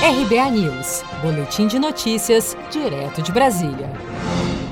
RBA News, Boletim de Notícias, direto de Brasília.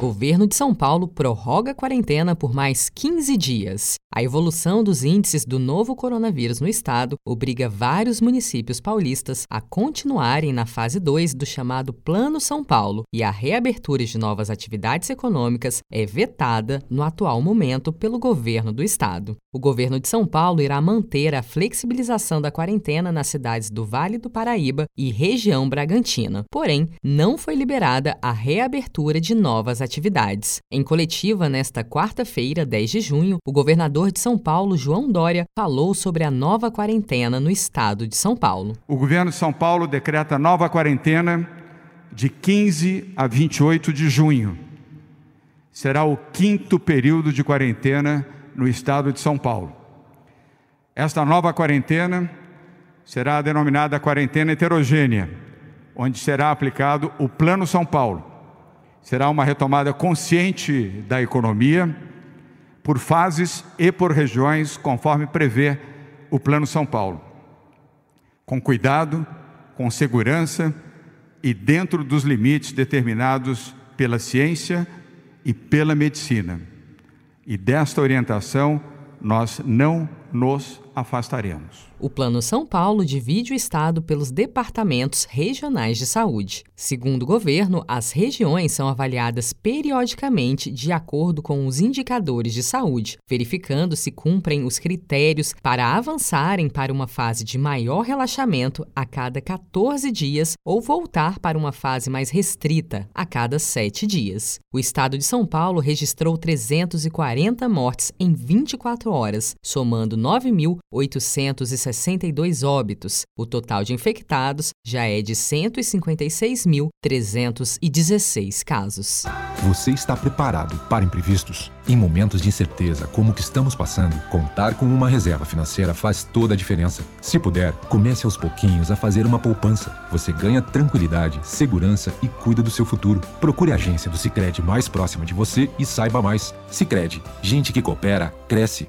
Governo de São Paulo prorroga a quarentena por mais 15 dias. A evolução dos índices do novo coronavírus no estado obriga vários municípios paulistas a continuarem na fase 2 do chamado Plano São Paulo, e a reabertura de novas atividades econômicas é vetada no atual momento pelo governo do estado. O governo de São Paulo irá manter a flexibilização da quarentena nas cidades do Vale do Paraíba e região Bragantina. Porém, não foi liberada a reabertura de novas atividades. Em coletiva nesta quarta-feira, 10 de junho, o governador governador de São Paulo, João Dória, falou sobre a nova quarentena no estado de São Paulo. O governo de São Paulo decreta nova quarentena de 15 a 28 de junho. Será o quinto período de quarentena no estado de São Paulo. Esta nova quarentena será denominada quarentena heterogênea, onde será aplicado o Plano São Paulo. Será uma retomada consciente da economia por fases e por regiões, conforme prevê o Plano São Paulo. Com cuidado, com segurança e dentro dos limites determinados pela ciência e pela medicina. E desta orientação nós não nos afastaremos. O Plano São Paulo divide o estado pelos departamentos regionais de saúde. Segundo o governo, as regiões são avaliadas periodicamente de acordo com os indicadores de saúde, verificando se cumprem os critérios para avançarem para uma fase de maior relaxamento a cada 14 dias ou voltar para uma fase mais restrita a cada 7 dias. O estado de São Paulo registrou 340 mortes em 24 horas, somando 9.860 62 óbitos. O total de infectados já é de 156.316 casos. Você está preparado para imprevistos? Em momentos de incerteza como o que estamos passando, contar com uma reserva financeira faz toda a diferença. Se puder, comece aos pouquinhos a fazer uma poupança. Você ganha tranquilidade, segurança e cuida do seu futuro. Procure a agência do Sicredi mais próxima de você e saiba mais. Sicredi, gente que coopera cresce